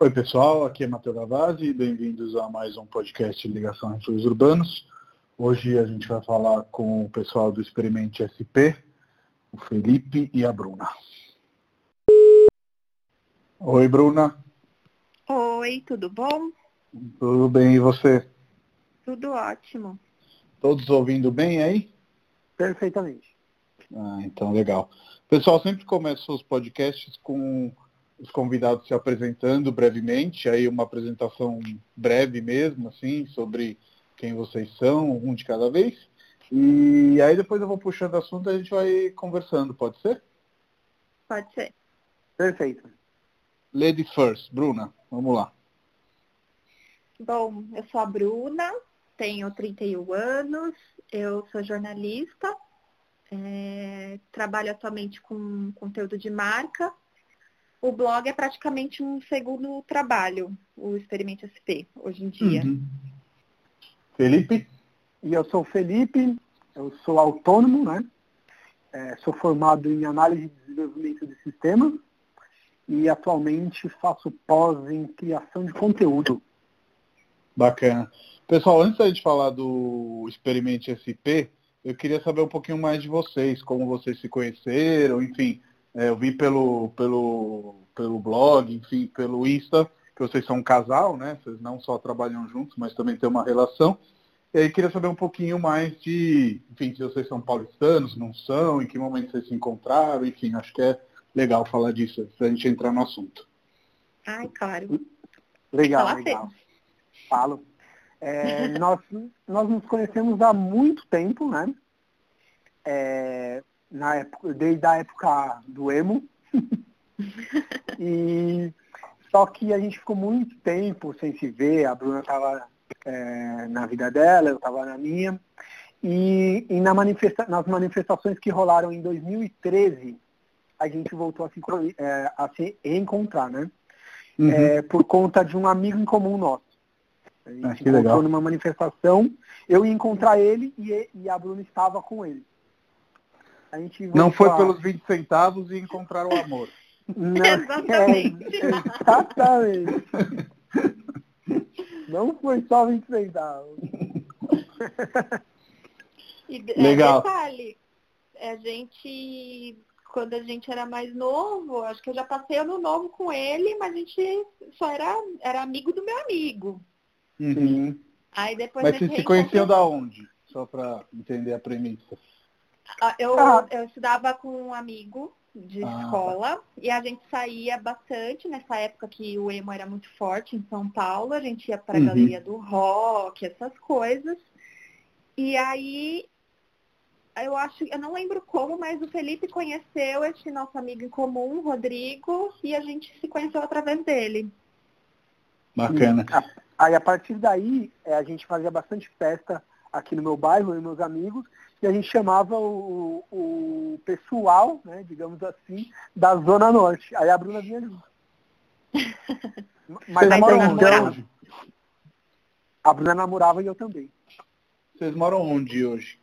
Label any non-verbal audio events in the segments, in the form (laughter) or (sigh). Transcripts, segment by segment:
Oi pessoal, aqui é Matheus Gavazzi, bem-vindos a mais um podcast Ligação Refúgios Urbanos. Hoje a gente vai falar com o pessoal do Experimente SP, o Felipe e a Bruna. Oi Bruna. Oi, tudo bom? Tudo bem, e você? Tudo ótimo. Todos ouvindo bem aí? Perfeitamente. Ah, então legal. Pessoal, sempre começo os podcasts com os convidados se apresentando brevemente, aí uma apresentação breve mesmo, assim, sobre quem vocês são, um de cada vez. E aí depois eu vou puxando assunto e a gente vai conversando, pode ser? Pode ser. Perfeito. Lady first, Bruna, vamos lá. Bom, eu sou a Bruna, tenho 31 anos, eu sou jornalista, é, trabalho atualmente com conteúdo de marca. O blog é praticamente um segundo trabalho, o Experimente SP, hoje em dia. Uhum. Felipe? E eu sou o Felipe, eu sou autônomo, né? É, sou formado em análise e desenvolvimento de sistemas e atualmente faço pós em criação de conteúdo. Bacana. Pessoal, antes da gente falar do Experimente SP, eu queria saber um pouquinho mais de vocês, como vocês se conheceram, enfim. É, eu vi pelo, pelo, pelo blog, enfim, pelo Insta, que vocês são um casal, né? Vocês não só trabalham juntos, mas também têm uma relação. E aí queria saber um pouquinho mais de, enfim, se vocês são paulistanos, não são, em que momento vocês se encontraram, enfim, acho que é legal falar disso, para a gente entrar no assunto. Ai, claro. Legal, Fala legal. Falo. É, (laughs) nós, nós nos conhecemos há muito tempo, né? É, na época, desde a época do emo. (laughs) e só que a gente ficou muito tempo sem se ver, a Bruna estava é, na vida dela, eu estava na minha. E, e na manifesta nas manifestações que rolaram em 2013, a gente voltou a se, é, a se reencontrar, né? Uhum. É, por conta de um amigo em comum nosso. A gente Ah, encontrou legal. numa manifestação, eu ia encontrar ele e, e a Bruna estava com ele. A gente Não foi pelos 20 centavos e encontrar o amor. Não, (laughs) Exatamente. é, exatamente. Não foi só 20 centavos. E de- Legal. É, detalhe, a gente, quando a gente era mais novo, acho que eu já passei ano novo com ele, mas a gente só era, era amigo do meu amigo. Uhum. Aí depois Mas vocês gente se conheciam da onde? Só para entender a premissa. Ah, Eu, Ah. eu estudava com um amigo de Ah, escola e a gente saía bastante nessa época que o emo era muito forte em São Paulo. A gente ia para a Uhum. galeria do rock, essas coisas. E aí, eu acho, eu não lembro como, mas o Felipe conheceu esse nosso amigo em comum, Rodrigo, e a gente se conheceu através dele. Bacana. Aí a partir daí, é, a gente fazia bastante festa aqui no meu bairro, e meus amigos, e a gente chamava o, o pessoal, né, digamos assim, da Zona Norte. Aí a Bruna vinha junto. (laughs) Mas Vocês moram então- onde então, hoje? a Bruna namorava e eu também. Vocês moram onde hoje?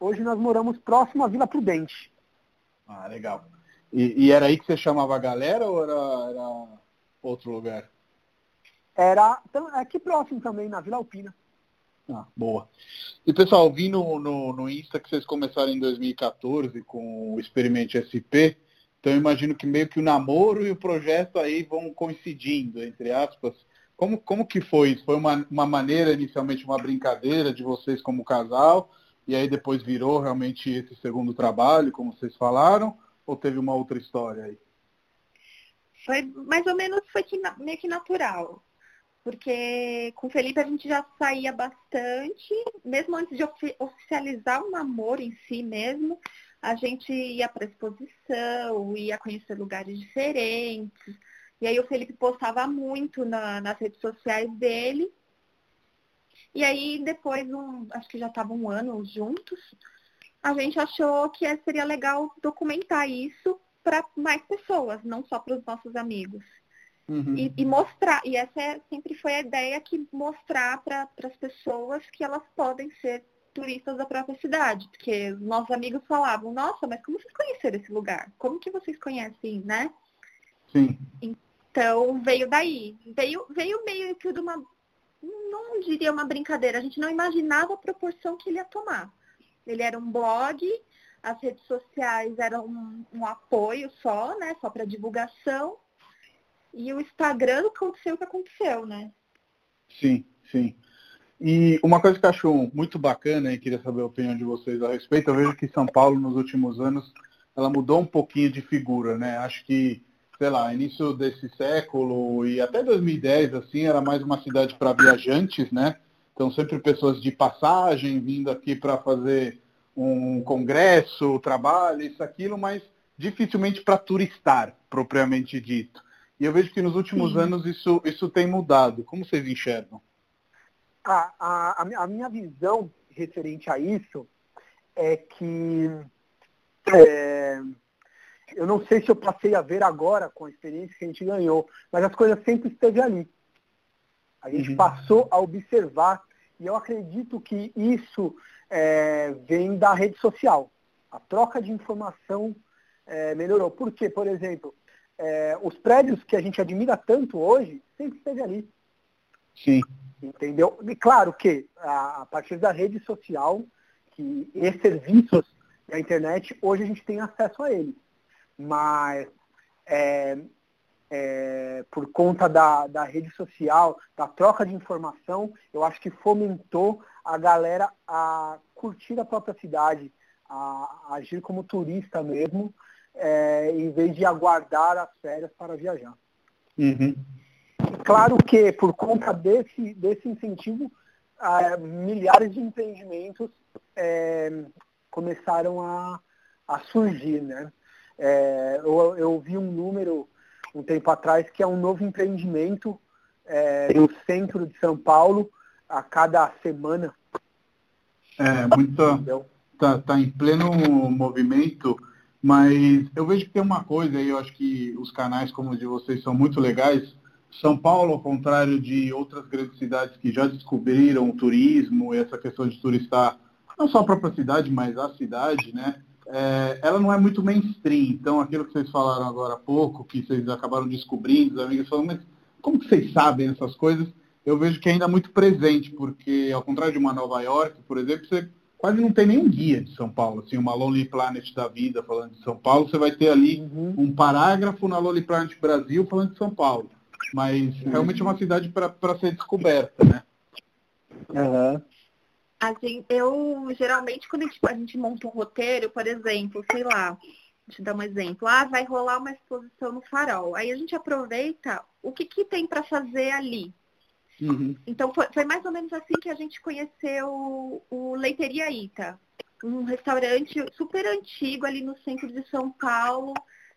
Hoje nós moramos próximo à Vila Prudente. Ah, legal. E, e era aí que você chamava a galera ou era, era outro lugar? Era tam- aqui próximo também, na Vila Alpina. Ah, boa. E pessoal, vi no, no, no Insta que vocês começaram em 2014 com o Experimente SP. Então imagino que meio que o namoro e o projeto aí vão coincidindo, entre aspas. Como, como que foi isso? Foi uma, uma maneira, inicialmente, uma brincadeira de vocês como casal, e aí depois virou realmente esse segundo trabalho, como vocês falaram, ou teve uma outra história aí? Foi mais ou menos foi que meio que natural. Porque com o Felipe a gente já saía bastante, mesmo antes de ofi- oficializar o namoro em si mesmo, a gente ia para exposição, ia conhecer lugares diferentes. E aí o Felipe postava muito na- nas redes sociais dele. E aí depois, um, acho que já estava um ano juntos, a gente achou que seria legal documentar isso para mais pessoas, não só para os nossos amigos. Uhum. E, e mostrar, e essa é- sempre foi a ideia que mostrar para as pessoas que elas podem ser turistas da própria cidade. Porque os nossos amigos falavam, nossa, mas como vocês conheceram esse lugar? Como que vocês conhecem, né? Sim. Então veio daí. Veio, veio meio que de uma. Não diria uma brincadeira, a gente não imaginava a proporção que ele ia tomar. Ele era um blog, as redes sociais eram um, um apoio só, né? Só para divulgação. E o Instagram aconteceu o que aconteceu, né? Sim, sim. E uma coisa que eu acho muito bacana e queria saber a opinião de vocês a respeito, eu vejo que São Paulo nos últimos anos ela mudou um pouquinho de figura, né? Acho que, sei lá, início desse século e até 2010 assim, era mais uma cidade para viajantes, né? Então sempre pessoas de passagem vindo aqui para fazer um congresso, trabalho, isso aquilo, mas dificilmente para turistar, propriamente dito. E eu vejo que nos últimos Sim. anos isso, isso tem mudado. Como vocês enxergam? A, a, a minha visão referente a isso é que é, eu não sei se eu passei a ver agora com a experiência que a gente ganhou, mas as coisas sempre esteve ali. A gente uhum. passou a observar e eu acredito que isso é, vem da rede social. A troca de informação é, melhorou. Por quê? Por exemplo, é, os prédios que a gente admira tanto hoje sempre esteve ali. Sim. Entendeu? E claro que a, a partir da rede social, que esses serviços da internet, hoje a gente tem acesso a eles. Mas é, é, por conta da, da rede social, da troca de informação, eu acho que fomentou a galera a curtir a própria cidade, a, a agir como turista mesmo, é, em vez de aguardar as férias para viajar. Uhum. Claro que, por conta desse, desse incentivo, é, milhares de empreendimentos é, começaram a, a surgir. Né? É, eu, eu vi um número um tempo atrás que é um novo empreendimento é, no centro de São Paulo a cada semana. É, muito. Está tá em pleno movimento mas eu vejo que tem uma coisa aí, eu acho que os canais como o de vocês são muito legais. São Paulo, ao contrário de outras grandes cidades que já descobriram o turismo e essa questão de turistar, não só a própria cidade, mas a cidade, né? É, ela não é muito mainstream. Então, aquilo que vocês falaram agora há pouco, que vocês acabaram descobrindo, os amigos falam, mas como que vocês sabem essas coisas? Eu vejo que ainda é muito presente, porque ao contrário de uma Nova York, por exemplo, você quase não tem nenhum guia de São Paulo. Assim, uma Lonely Planet da vida falando de São Paulo, você vai ter ali uhum. um parágrafo na Lonely Planet Brasil falando de São Paulo. Mas uhum. realmente é uma cidade para ser descoberta, né? Uhum. Assim, eu geralmente quando a gente, a gente monta um roteiro, por exemplo, sei lá, eu dar um exemplo, ah, vai rolar uma exposição no farol. Aí a gente aproveita o que, que tem para fazer ali. Uhum. Então foi, foi, mais ou menos assim que a gente conheceu o Leiteria Ita, um restaurante super antigo ali no centro de São Paulo,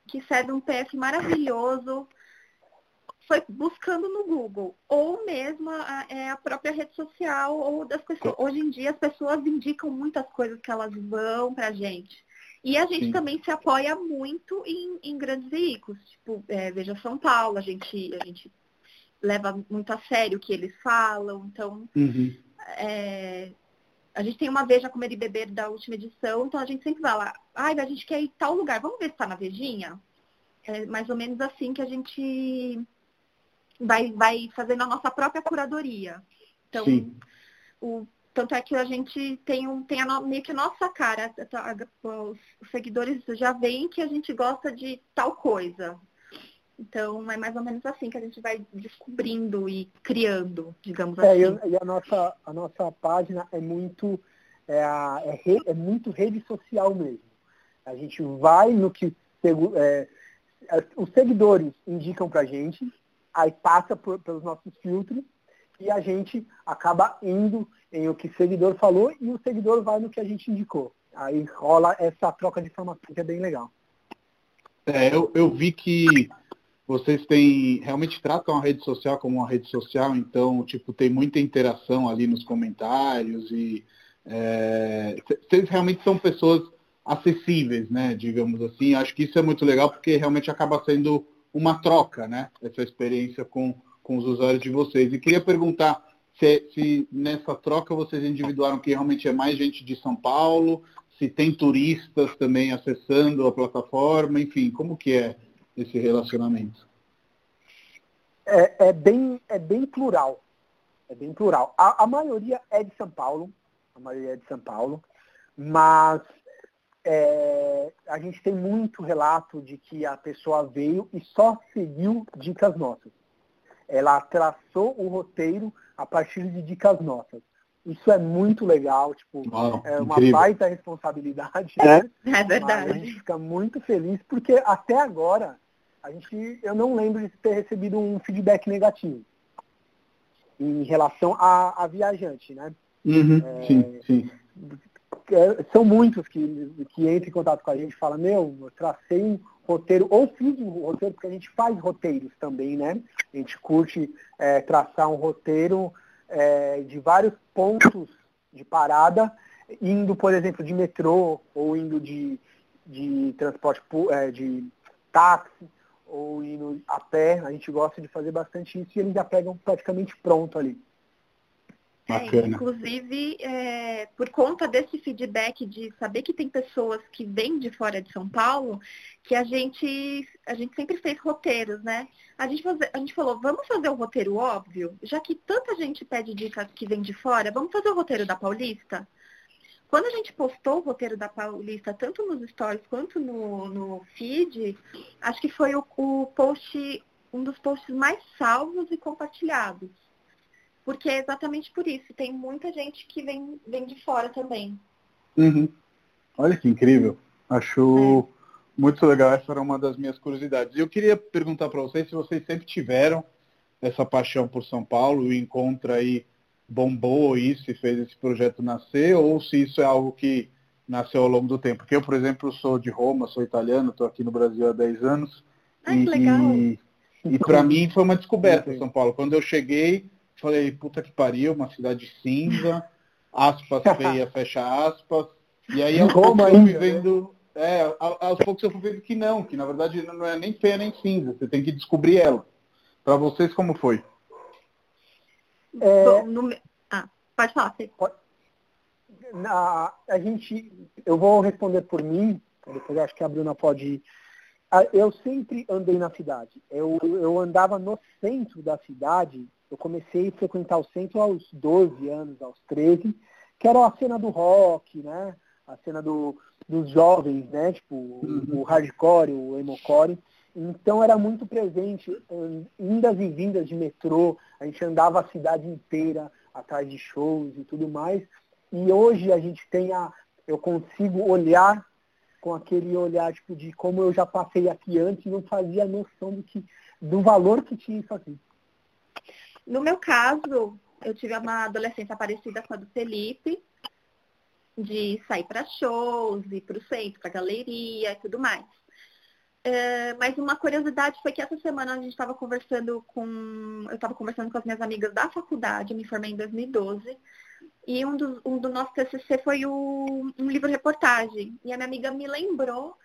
que serve um PF maravilhoso. Foi buscando no Google, ou mesmo a, é, a própria rede social, ou das pessoas. Hoje em dia as pessoas indicam muitas coisas que elas vão pra gente. E a gente Sim. também se apoia muito em, em grandes veículos, tipo, é, Veja São Paulo, a gente, a gente leva muito a sério o que eles falam. Então, uhum. é, a gente tem uma Veja Comer e Beber da última edição, então a gente sempre vai lá, ai, a gente quer ir tal lugar, vamos ver se está na Vejinha? É mais ou menos assim que a gente vai, vai fazendo a nossa própria curadoria. Então, o, tanto é que a gente tem, um, tem a, meio que a nossa cara. Os seguidores já veem que a gente gosta de tal coisa. Então, é mais ou menos assim que a gente vai descobrindo e criando, digamos é, assim. E a nossa, a nossa página é muito, é, a, é, re, é muito rede social mesmo. A gente vai no que é, os seguidores indicam para a gente, aí passa por, pelos nossos filtros e a gente acaba indo em o que o seguidor falou e o seguidor vai no que a gente indicou. Aí rola essa troca de informação que é bem legal. É, eu, eu vi que vocês têm realmente tratam a rede social como uma rede social, então tipo tem muita interação ali nos comentários e é, vocês realmente são pessoas acessíveis, né? Digamos assim. Acho que isso é muito legal porque realmente acaba sendo uma troca, né? Essa experiência com, com os usuários de vocês. E queria perguntar se, se nessa troca vocês individuaram que realmente é mais gente de São Paulo, se tem turistas também acessando a plataforma, enfim, como que é esse relacionamento? é, é, bem, é bem plural. É bem plural. A, a maioria é de São Paulo. A maioria é de São Paulo. Mas é, a gente tem muito relato de que a pessoa veio e só seguiu dicas nossas. Ela traçou o roteiro a partir de dicas nossas. Isso é muito legal, tipo, Uau, é uma incrível. baita responsabilidade. Né? É (laughs) Mas a verdade. gente fica muito feliz, porque até agora, a gente, eu não lembro de ter recebido um feedback negativo em relação a, a viajante, né? Uhum, É, Sim, sim. É, São muitos que, que entram em contato com a gente e falam, meu, eu tracei um roteiro, ou fiz um roteiro, porque a gente faz roteiros também, né? A gente curte é, traçar um roteiro é, de vários pontos de parada, indo, por exemplo, de metrô, ou indo de, de transporte é, de táxi, ou indo a pé. A gente gosta de fazer bastante isso e eles já pegam praticamente pronto ali. É, inclusive, é, por conta desse feedback de saber que tem pessoas que vêm de fora de São Paulo, que a gente, a gente sempre fez roteiros, né? A gente, faze- a gente falou, vamos fazer o roteiro óbvio, já que tanta gente pede dicas que vem de fora, vamos fazer o roteiro da Paulista? Quando a gente postou o roteiro da Paulista, tanto nos stories quanto no, no feed, acho que foi o, o post, um dos posts mais salvos e compartilhados. Porque é exatamente por isso. Tem muita gente que vem, vem de fora também. Uhum. Olha que incrível. Acho muito legal. Essa era uma das minhas curiosidades. Eu queria perguntar para vocês se vocês sempre tiveram essa paixão por São Paulo, o encontro aí bombou isso e fez esse projeto nascer, ou se isso é algo que nasceu ao longo do tempo. Porque eu, por exemplo, sou de Roma, sou italiano, estou aqui no Brasil há 10 anos. Ai, que legal. E, e para (laughs) mim foi uma descoberta São Paulo. Quando eu cheguei, falei, puta que pariu, uma cidade cinza, aspas (laughs) feia, fecha aspas. E aí aos Roma poucos eu fui ainda, vendo. É, aos poucos eu fui vendo que não, que na verdade não é nem feia nem cinza, você tem que descobrir ela. Para vocês como foi? É, Bom, no Ah, pode falar, na, a gente, eu vou responder por mim, depois eu acho que a Bruna pode. Ah, Eu sempre andei na cidade. Eu, eu andava no centro da cidade. Eu comecei a frequentar o centro aos 12 anos, aos 13, que era a cena do rock, né? A cena do, dos jovens, né? Tipo, o, o hardcore, o emocore. Então era muito presente, hum, indas e vindas de metrô, a gente andava a cidade inteira atrás de shows e tudo mais. E hoje a gente tem a. Eu consigo olhar com aquele olhar tipo, de como eu já passei aqui antes e não fazia noção do, que, do valor que tinha isso aqui. No meu caso, eu tive uma adolescência parecida com a do Felipe, de sair para shows, ir para o centro, para galeria e tudo mais. É, mas uma curiosidade foi que essa semana a gente estava conversando com. Eu estava conversando com as minhas amigas da faculdade, eu me formei em 2012. E um do, um do nosso TCC foi o, um livro-reportagem. E a minha amiga me lembrou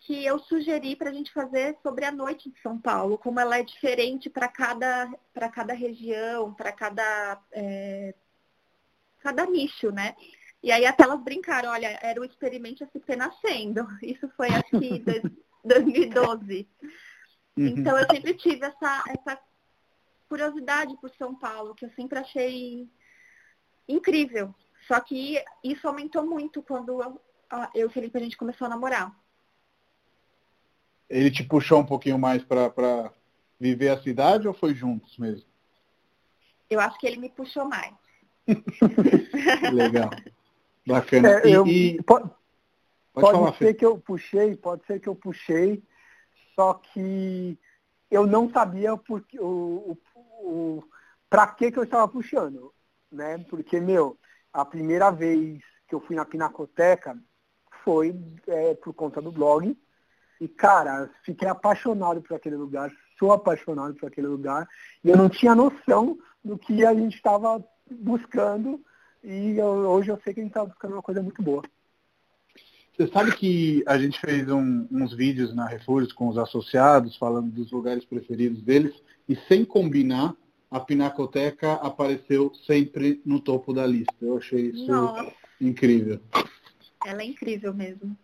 que eu sugeri para a gente fazer sobre a noite de São Paulo, como ela é diferente para cada, cada região, para cada, é, cada nicho, né? E aí até elas brincaram, olha, era o experimento SP nascendo. Isso foi acho que (laughs) dois- 2012. Uhum. Então eu sempre tive essa, essa curiosidade por São Paulo, que eu sempre achei incrível. Só que isso aumentou muito quando eu e o Felipe a gente começou a namorar. Ele te puxou um pouquinho mais para viver a cidade ou foi juntos mesmo? Eu acho que ele me puxou mais. (laughs) Legal. Bacana. É, E- eu- e, pode pode, pode ser que eu puxei, pode ser que eu puxei, só que eu não sabia porque, o, o, o, pra que, que eu estava puxando. Né? Porque, meu, a primeira vez que eu fui na Pinacoteca foi é, por conta do blog. E, cara, fiquei apaixonado por aquele lugar, sou apaixonado por aquele lugar. E eu não tinha noção do que a gente estava buscando. E eu- hoje eu sei que a gente está buscando uma coisa muito boa. Você sabe que a gente fez um- uns vídeos na Refúgios com os associados, falando dos lugares preferidos deles, e sem combinar, a Pinacoteca apareceu sempre no topo da lista. Eu achei isso Nossa, incrível. ela é incrível mesmo.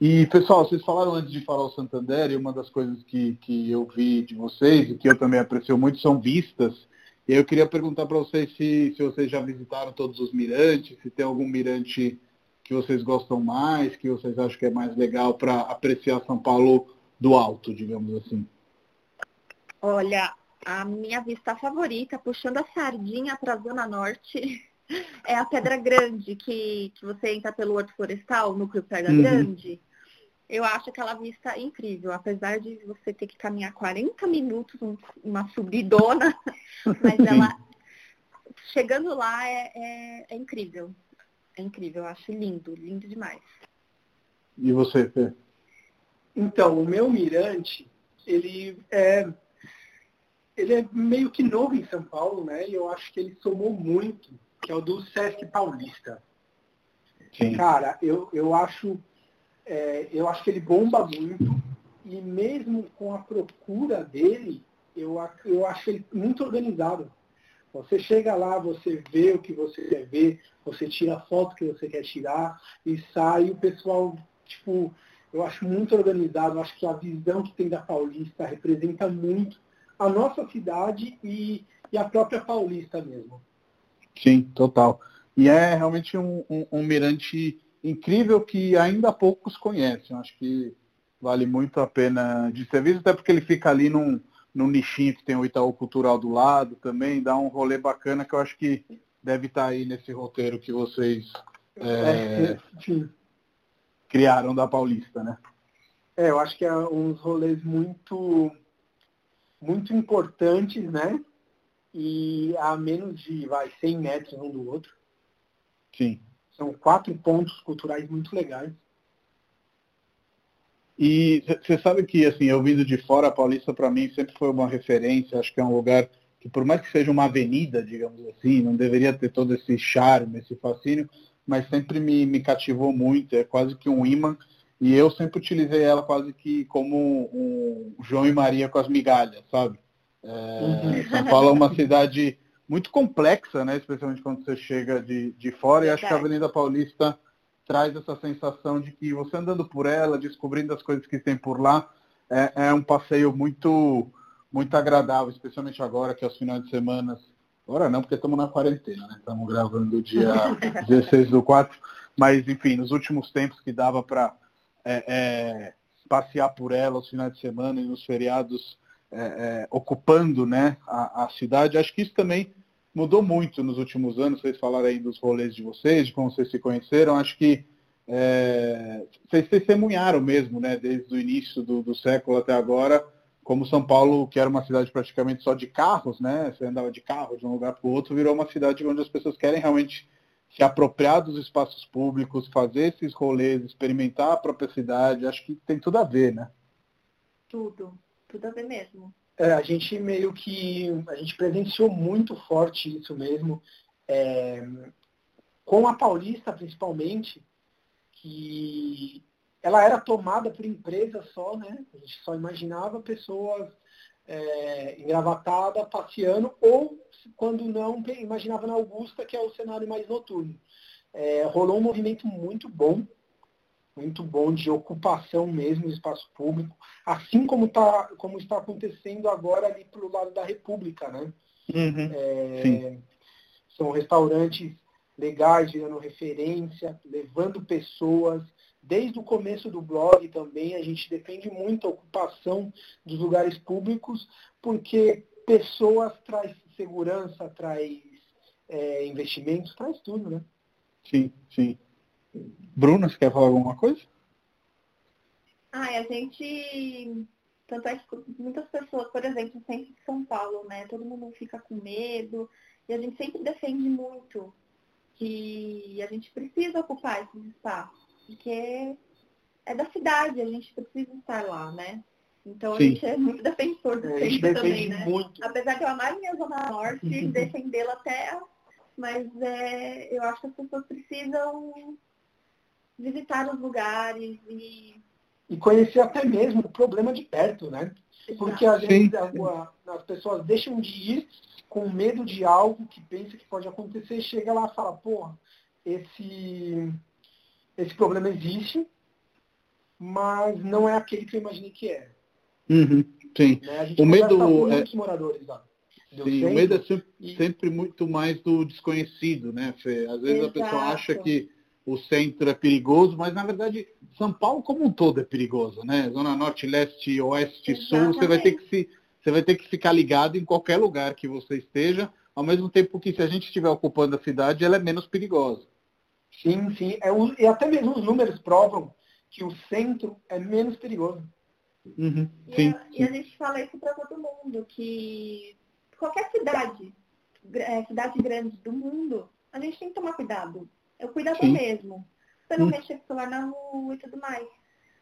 E, pessoal, vocês falaram antes de falar o Santander, e uma das coisas que, que eu vi de vocês, e que eu também aprecio muito, são vistas. E eu queria perguntar para vocês se, se vocês já visitaram todos os mirantes, se tem algum mirante que vocês gostam mais, que vocês acham que é mais legal para apreciar São Paulo do alto, digamos assim. Olha, a minha vista favorita, puxando a sardinha para a Zona Norte, (laughs) é a Pedra Grande, que, que você entra pelo Horto Florestal, núcleo Pedra uhum. Grande. Eu acho aquela vista incrível, apesar de você ter que caminhar 40 minutos, uma subidona, (laughs) mas ela chegando lá é, é, é, incrível. É incrível, eu acho lindo, lindo demais. E você, Fê? Então, o meu mirante, ele é ele é meio que novo em São Paulo, né? E eu acho que ele somou muito, que é o do Sesc Paulista. Sim. Cara, eu, eu acho é, eu acho que ele bomba muito e mesmo com a procura dele, eu, eu acho ele muito organizado. Você chega lá, você vê o que você quer ver, você tira a foto que você quer tirar e sai o pessoal, tipo, eu acho muito organizado, eu acho que a visão que tem da Paulista representa muito a nossa cidade e, e a própria Paulista mesmo. Sim, total. E é realmente um, um, um mirante incrível que ainda poucos conhecem. Acho que vale muito a pena de ser visto, até porque ele fica ali num, num nichinho que tem o Itaú Cultural do lado também, dá um rolê bacana que eu acho que deve estar aí nesse roteiro que vocês é, é, criaram da Paulista, né? É, eu acho que é uns rolês muito, muito importantes, né? E a menos de vai, 100 metros um do outro. Sim. São quatro pontos culturais muito legais. E você sabe que, assim, eu vindo de fora, a Paulista para mim sempre foi uma referência. Acho que é um lugar que, por mais que seja uma avenida, digamos assim, não deveria ter todo esse charme, esse fascínio, mas sempre me, me cativou muito. É quase que um imã. E eu sempre utilizei ela quase que como um João e Maria com as migalhas, sabe? É, uhum. São Paulo é uma cidade muito complexa, né? especialmente quando você chega de, de fora, e acho que a Avenida Paulista traz essa sensação de que você andando por ela, descobrindo as coisas que tem por lá, é, é um passeio muito, muito agradável, especialmente agora que é os finais de semana. Agora não, porque estamos na quarentena, né? Estamos gravando dia (laughs) 16 do 4, mas enfim, nos últimos tempos que dava para é, é, passear por ela os finais de semana e nos feriados é, é, ocupando né, a, a, cidade. Acho que isso também mudou muito nos últimos anos. Vocês falaram aí dos rolês de vocês, de como vocês se conheceram. Acho que é, vocês testemunharam mesmo, né, desde o início do, do, século até agora, como São Paulo, que era uma cidade praticamente só de carros, né, você andava de carro de um lugar para o outro, virou uma cidade onde as pessoas querem realmente se apropriar dos espaços públicos, fazer esses rolês, experimentar a própria cidade. Acho que tem tudo a ver, né? Tudo, tudo a ver mesmo. É, a gente meio que a gente presenciou muito forte isso mesmo, é, com a Paulista principalmente, que ela era tomada por empresas só, né? A gente só imaginava pessoas é, engravatadas, passeando, ou quando não, imaginava na Augusta, que é o cenário mais noturno. É, rolou um movimento muito bom muito bom de ocupação mesmo do espaço público, assim como, tá, como está acontecendo agora ali pelo lado da República, né? Uhum, é, são restaurantes legais, gerando referência, levando pessoas. Desde o começo do blog também, a gente defende muito a ocupação dos lugares públicos, porque pessoas traz segurança, traz é, investimentos, traz tudo, né? Sim, sim. Bruna, você quer falar alguma coisa? Ah, a gente. Tanto é que muitas pessoas, por exemplo, sempre de São Paulo, né? Todo mundo fica com medo. E a gente sempre defende muito que a gente precisa ocupar esses espaços. Porque é da cidade, a gente precisa estar lá, né? Então Sim. a gente é muito defensor do é, centro também, né? Muito. Apesar de eu amar minha Zona Norte, (laughs) defendê-la até, mas é, eu acho que as pessoas precisam visitar os lugares e. E conhecer até mesmo o problema de perto, né? Porque às vezes as pessoas deixam de ir com medo de algo que pensa que pode acontecer e chega lá e fala, porra, esse, esse problema existe mas não é aquele que eu imaginei que é. Uhum, sim. Né? O medo é... muitos moradores lá. Sim, o medo é sempre, e... sempre, muito mais do desconhecido, né, Fê? Às vezes Exato. a pessoa acha que o centro é perigoso, mas na verdade São Paulo como um todo é perigoso, né? Zona Norte, Leste, Oeste, Exatamente. Sul, você vai ter que se você vai ter que ficar ligado em qualquer lugar que você esteja, ao mesmo tempo que se a gente estiver ocupando a cidade, ela é menos perigosa. Sim, sim. É e até mesmo os números provam que o centro é menos perigoso. Uhum. E, sim, a, e, a, gente fala isso para todo mundo, que qualquer cidade, é, cidade grande do mundo, a gente tem que tomar cuidado. É o cuidado sim. mesmo. Você não hum. mexer com o celular na rua e tudo mais.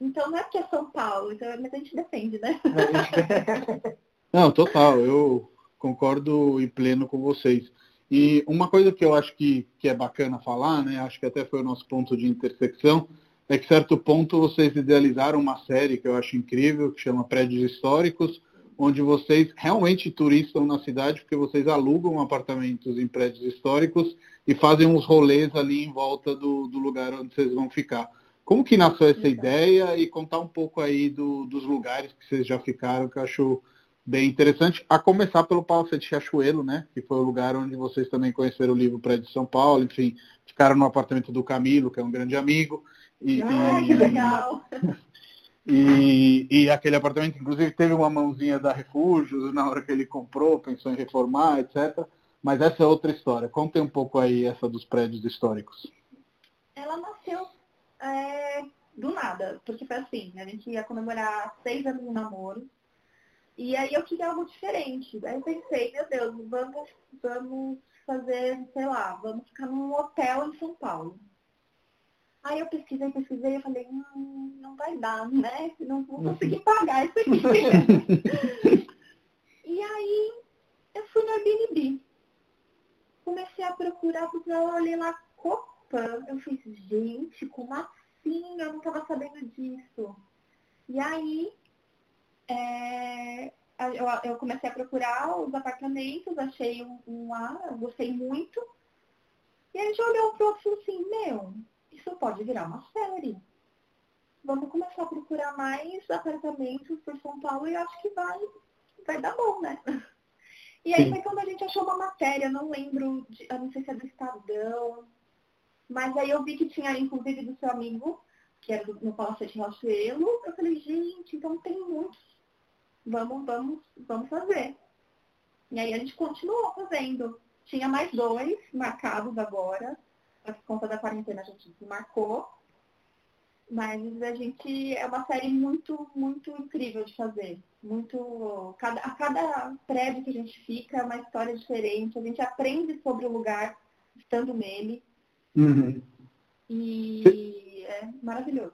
Então não é porque é São Paulo, então, mas a gente defende, né? (laughs) (laughs) não, total. Eu concordo em pleno com vocês. E uma coisa que eu acho que, que é bacana falar, né? Acho que até foi o nosso ponto de intersecção, é que certo ponto vocês idealizaram uma série que eu acho incrível, que chama Prédios Históricos, onde vocês realmente turistam na cidade, porque vocês alugam apartamentos em prédios históricos e fazem uns rolês ali em volta do, do lugar onde vocês vão ficar. Como que nasceu essa ideia e contar um pouco aí do, dos lugares que vocês já ficaram, que eu acho bem interessante, a começar pelo Palacete Riachuelo, né? Que foi o lugar onde vocês também conheceram o livro Prédio de São Paulo, enfim, ficaram no apartamento do Camilo, que é um grande amigo. E, ah, que legal! (laughs) E, e, aquele apartamento, inclusive, teve uma mãozinha da Refúgios na hora que ele comprou, pensou em reformar, etc. Mas essa é outra história. Contem um pouco aí essa dos prédios históricos. Ela nasceu é, do nada, porque foi assim, a gente ia comemorar seis anos de namoro, e aí eu queria algo diferente. Aí eu pensei, meu Deus, vamos, vamos fazer, sei lá, vamos ficar num hotel em São Paulo. Aí eu pesquisei, pesquisei, eu falei, hum, não vai dar, né? Não vou conseguir pagar isso aqui. (laughs) e aí eu fui no Airbnb. Comecei a procurar, porque eu olhei lá Copan. Eu fiz, gente, como assim? Eu não estava sabendo disso. E aí é, eu, eu, comecei a procurar os apartamentos, achei um, um lá, gostei muito. E a gente olhou pro outro e falou assim, meu, isso pode virar uma série. Vamos começar a procurar mais apartamentos por São Paulo e acho que vai, vai dar bom, né? (laughs) E aí Sim. foi quando a gente achou uma matéria, não lembro, de, eu não sei se é do Estadão, mas aí eu vi que tinha, inclusive, do seu amigo, que era do, no Palácio de Riachuelo. Eu falei, gente, então tem muitos. Vamos, vamos, vamos fazer. E aí a gente continuou fazendo. Tinha mais dois marcados agora por conta da quarentena a gente marcou. Mas a gente é uma série muito, muito incrível de fazer. Muito. Cada, a cada prédio que a gente fica é uma história diferente. A gente aprende sobre o lugar estando nele. Uhum. E é maravilhoso.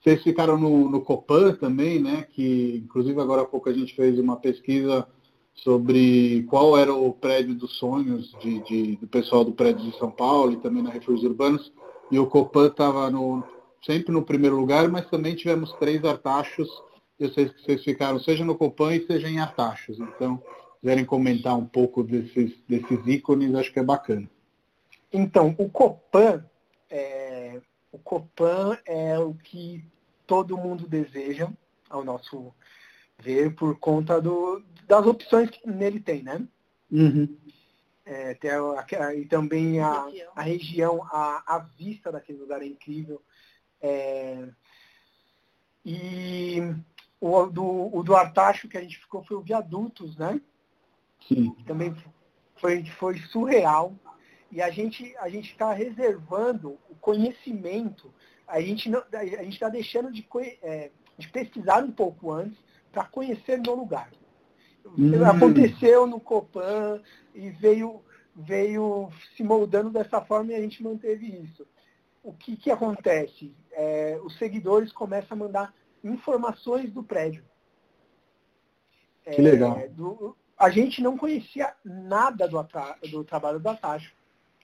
Vocês ficaram no, no Copan também, né? Que inclusive agora há pouco a gente fez uma pesquisa sobre qual era o prédio dos sonhos de, de, do pessoal do prédio de São Paulo e também na Refúgios Urbanos. E o Copan estava sempre no primeiro lugar, mas também tivemos três artachos. Eu sei que vocês ficaram seja no Copan e seja em artachos. Então, se quiserem comentar um pouco desses, desses ícones, acho que é bacana. Então, o Copan é, o Copan é o que todo mundo deseja, ao nosso ver, por conta do, das opções que nele tem, né? Uhum. É, tem a, e também a, a região, a, a vista daquele lugar é incrível. É, e o do, o do Artacho que a gente ficou foi o Viadutos, né? Sim. Também foi, foi surreal. E a gente a gente está reservando o conhecimento. A gente não, a gente está deixando de, é, de pesquisar um pouco antes para conhecer no lugar. Hum. Aconteceu no Copan e veio, veio se moldando dessa forma e a gente manteve isso. O que, que acontece? É, os seguidores começam a mandar informações do prédio. Que legal. É, do, a gente não conhecia nada do, do trabalho do Atacho.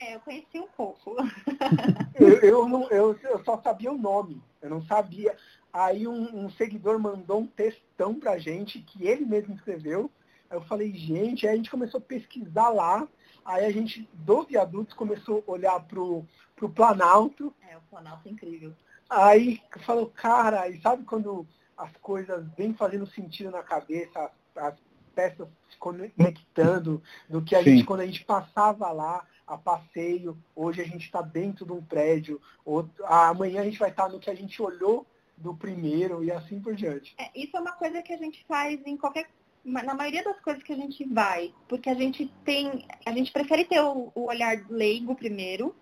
É, eu conheci um pouco. (laughs) eu, eu, não, eu, eu só sabia o nome. Eu não sabia. Aí um, um, seguidor mandou um textão pra gente que ele mesmo escreveu. Aí eu falei, gente, aí a gente começou a pesquisar lá. Aí a gente, do viadutos, começou a olhar pro, pro Planalto. É, o Planalto é incrível. Aí falou, cara, e sabe quando as coisas vêm fazendo sentido na cabeça, as, as peças se conectando, do que a Sim. gente, quando a gente passava lá a passeio, hoje a gente está dentro de um prédio, outro, amanhã a gente vai estar tá no que a gente olhou do primeiro e assim por diante. É, isso é uma coisa que a gente faz em qualquer na maioria das coisas que a gente vai, porque a gente tem, a gente prefere ter o, o olhar leigo primeiro,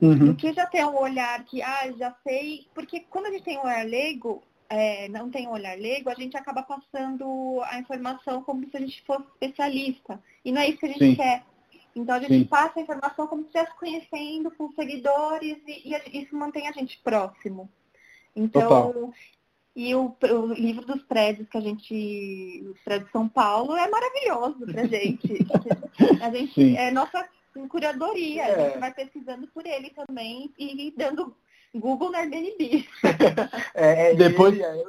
uhum. do que já ter um olhar que, ah, já sei, porque quando a gente tem um olhar leigo, é, não tem um olhar leigo, a gente acaba passando a informação como se a gente fosse especialista. E não é isso que a gente Sim. quer. Então a gente Sim. passa a informação como se estivesse conhecendo com seguidores e, e, isso mantém a gente próximo. Então, Total. E o, o, livro dos prédios que a gente. Os prédios de São Paulo é maravilhoso pra gente. (laughs) a gente Sim. é nossa curadoria, é. a gente vai pesquisando por ele também e dando Google no Airbnb. (laughs) é, é, Depois, é,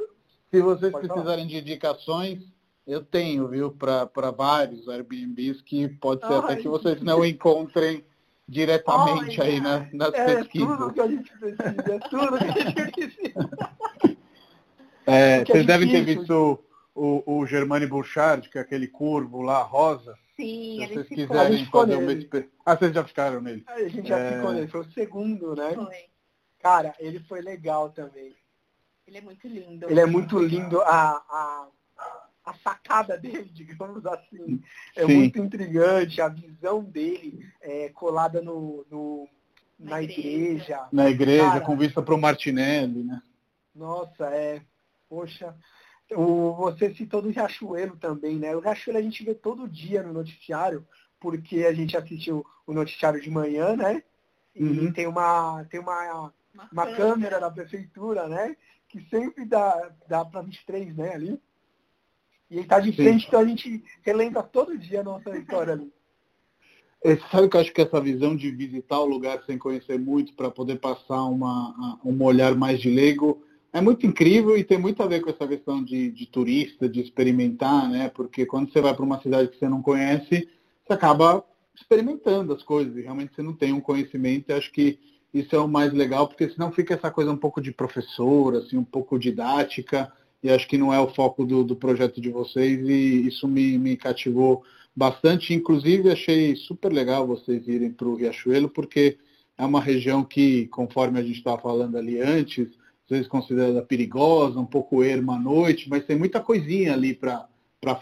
se vocês Pode precisarem falar. de indicações, eu tenho, viu, para vários Airbnbs que pode ser até que vocês não encontrem diretamente Olha, aí na, nas é pesquisas. Tudo que a gente precisa, é tudo que a gente precisa. (laughs) É, vocês devem ter visto o, o Germani Bouchard, que é aquele curvo lá, rosa. Sim, Se vocês quiserem fazer uma experiência. Ah, vocês já ficaram nele. A gente já é... ficou nele, foi o segundo, né? Foi. Cara, ele foi legal também. Ele é muito lindo. Ele é muito lindo. A, a, a sacada dele, (laughs) digamos assim, é Sim. muito intrigante. A visão dele é colada no, no na, na igreja. igreja. Na igreja, Cara, com vista para o Martinelli, né? Nossa, é poxa, o, você citou do Riachuelo também, né? O Riachuelo a gente vê todo dia no noticiário, porque a gente assistiu o noticiário de manhã, né? E uhum. tem uma, tem uma, uma, uma câmera da prefeitura, né? Que sempre dá, dá para 23, né, ali. E ele tá de Sim. frente, então a gente relembra todo dia a nossa história ali. (laughs) Sabe que eu acho que essa visão de visitar o lugar sem conhecer muito, para poder passar uma, um olhar mais de leigo, é muito incrível e tem muito a ver com essa questão de, de turista, de experimentar, né? Porque quando você vai para uma cidade que você não conhece, você acaba experimentando as coisas e realmente você não tem um conhecimento. E acho que isso é o mais legal, porque senão fica essa coisa um pouco de professor, assim, um pouco didática, e acho que não é o foco do, do projeto de vocês, e isso me, me cativou bastante. Inclusive, achei super legal vocês irem para o Riachuelo, porque é uma região que, conforme a gente estava falando ali antes, vezes considerada perigosa, um pouco erma à noite, mas tem muita coisinha ali para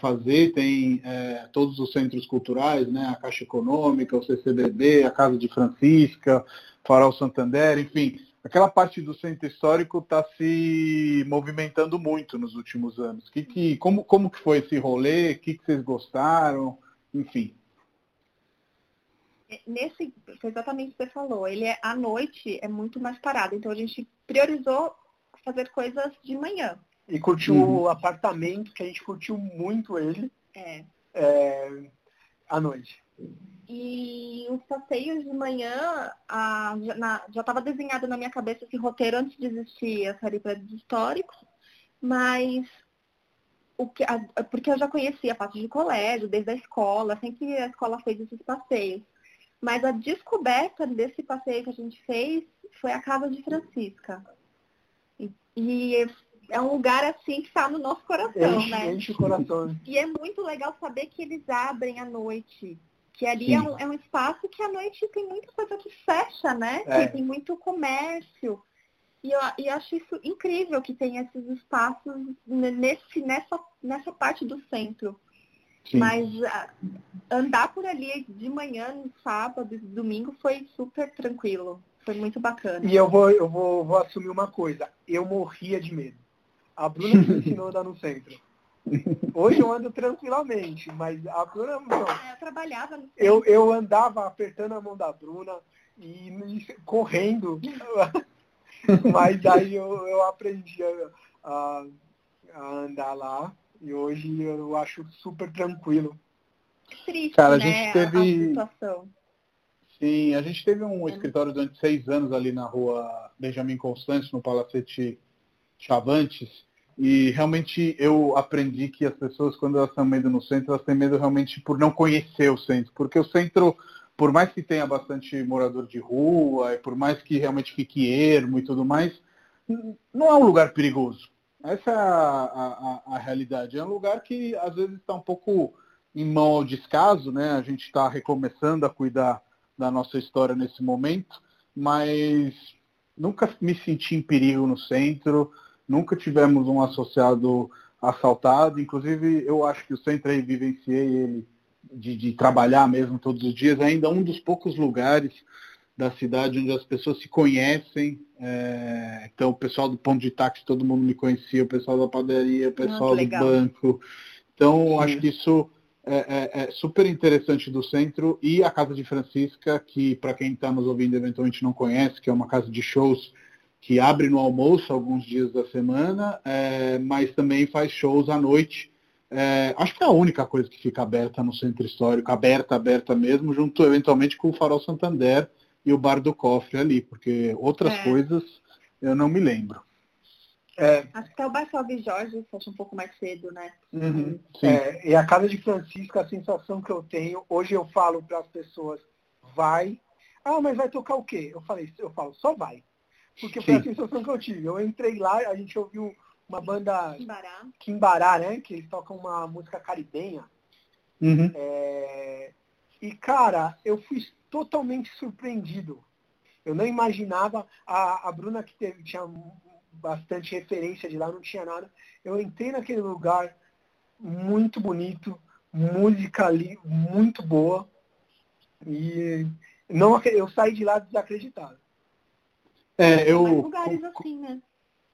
fazer, tem é, todos os centros culturais, né, a Caixa Econômica, o CCBB, a Casa de Francisca, Farol Santander, enfim, aquela parte do centro histórico está se movimentando muito nos últimos anos. Que, que, como, como que foi esse rolê? O que, que vocês gostaram? Enfim. É, nesse, exatamente o que você falou, ele é à noite é muito mais parado, então a gente priorizou fazer coisas de manhã. E curtiu uhum. o apartamento, que a gente curtiu muito ele. É. é à noite. E os passeios de manhã, a, já estava desenhado na minha cabeça esse roteiro antes de existir a série Prédios Históricos, mas o que, a, porque eu já conhecia a parte de colégio, desde a escola, sempre a escola fez esses passeios. Mas a descoberta desse passeio que a gente fez foi a casa de Francisca. E, e é um lugar assim que está no nosso coração, enche, né? Enche o coração. E é muito legal saber que eles abrem à noite. Que ali é um, é um, espaço que à noite tem muita coisa que fecha, né? É. Tem muito comércio. E eu, e acho isso incrível que tem esses espaços nesse, nessa, nessa parte do centro. Sim. Mas uh, andar por ali de manhã, no sábado, domingo, foi super tranquilo. Foi muito bacana. E eu vou, eu vou, vou assumir uma coisa. Eu morria de medo. A Bruna me ensinou a andar no centro. Hoje eu ando tranquilamente, mas a Bruna não. Ah, eu trabalhava no centro. Eu, eu andava apertando a mão da Bruna e, e correndo. (laughs) mas aí eu, eu aprendi a, a andar lá e hoje eu acho super tranquilo. Triste, Cara, a né? gente teve. A situação. Sim, a gente teve um escritório durante seis anos ali na rua Benjamin Constante, no Palacete Chavantes, e realmente eu aprendi que as pessoas, quando elas estão medo no centro, elas têm medo realmente por não conhecer o centro, porque o centro, por mais que tenha bastante morador de rua, e por mais que realmente fique ermo e tudo mais, não é um lugar perigoso. Essa é a, a, a, realidade. É um lugar que às vezes está um pouco em mão ao descaso, né? A gente está recomeçando a cuidar da nossa história nesse momento, mas nunca me senti em perigo no centro, nunca tivemos um associado assaltado. Inclusive, eu acho que o centro aí vivenciei ele de, de trabalhar mesmo todos os dias, ainda um dos poucos lugares da cidade onde as pessoas se conhecem. É, então, o pessoal do ponto de táxi, todo mundo me conhecia, o pessoal da padaria, o pessoal do banco. Então, Sim. acho que isso é, é, é, super interessante do centro. E a Casa de Francisca, que para quem está nos ouvindo eventualmente não conhece, que é uma casa de shows que abre no almoço alguns dias da semana, é, mas também faz shows à noite. É, acho que é a única coisa que fica aberta no centro histórico, aberta, aberta mesmo, junto eventualmente com o Farol Santander, e o Bar do Cofre ali, porque outras é. coisas eu não me lembro. É. Acho que até o Bar Salve Jorge fecha um pouco mais cedo, né? Uhum, é, e a Casa de Francisco, a sensação que eu tenho, hoje eu falo para as pessoas, vai. Ah, mas vai tocar o quê? Eu falei, eu falo, só vai. Porque sim. foi a sensação que eu tive. Eu entrei lá, a gente ouviu uma banda Kimbará, Kimbará né? Que eles tocam uma música caribenha. Uhum. É... E, cara, eu fui totalmente surpreendido. Eu não imaginava, a, a Bruna que teve, tinha bastante referência de lá, não tinha nada. Eu entrei naquele lugar muito bonito, música ali muito boa. E não, eu saí de lá desacreditado. É, eu assim, né?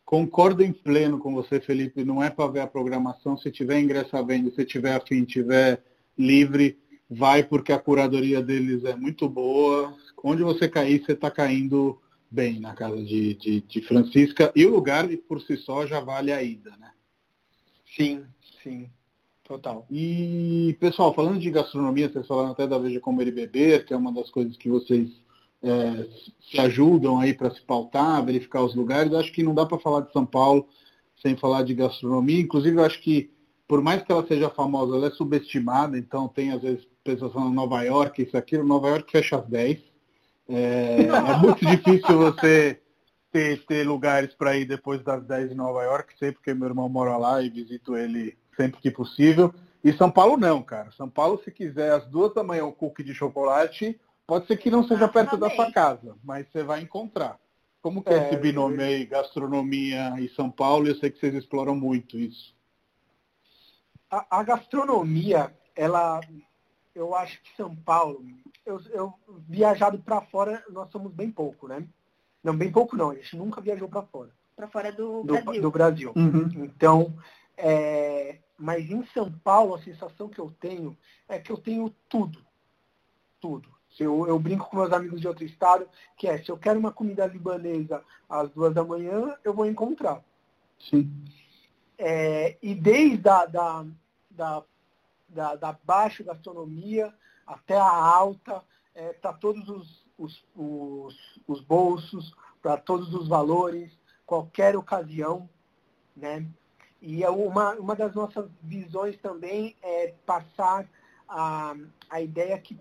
concordo em pleno com você, Felipe. Não é para ver a programação. Se tiver ingresso à venda, se tiver afim, tiver livre, vai porque a curadoria deles é muito boa. Onde você cair, você está caindo bem na casa de, de, de, Francisca. E o lugar por si só já vale a ida, né? Sim, sim. Total. E, pessoal, falando de gastronomia, vocês falaram até da Veja Comer e Beber, que é uma das coisas que vocês é, se ajudam aí para se pautar, verificar os lugares. Acho que não dá para falar de São Paulo sem falar de gastronomia. Inclusive, eu acho que, por mais que ela seja famosa, ela é subestimada, então tem, às vezes, pessoas falando Nova York, isso aqui, Nova York fecha às 10. É, é muito difícil você ter, ter lugares para ir depois das 10 em Nova York, sei porque meu irmão mora lá e visito ele sempre que possível. E São Paulo não, cara. São Paulo, se quiser, às duas da manhã, o cookie de chocolate, pode ser que não seja perto da sua casa, mas você vai encontrar. Como que é, é esse binômio aí, gastronomia e São Paulo? Eu sei que vocês exploram muito isso. A, a gastronomia, ela eu acho que São Paulo, eu, eu viajado para fora, nós somos bem pouco, né? Não, bem pouco não, a gente nunca viajou para fora. Para fora do, do Brasil. Do Brasil. Uhum. Então, é, mas em São Paulo, a sensação que eu tenho é que eu tenho tudo. Tudo. Eu, eu brinco com meus amigos de outro estado, que é, se eu quero uma comida libanesa às duas da manhã, eu vou encontrar. Sim. É, e desde a da, da da, da baixa gastronomia até a alta, é, para todos os, os, os, os bolsos, para todos os valores, qualquer ocasião. Né? E é uma, uma das nossas visões também é passar a, a ideia que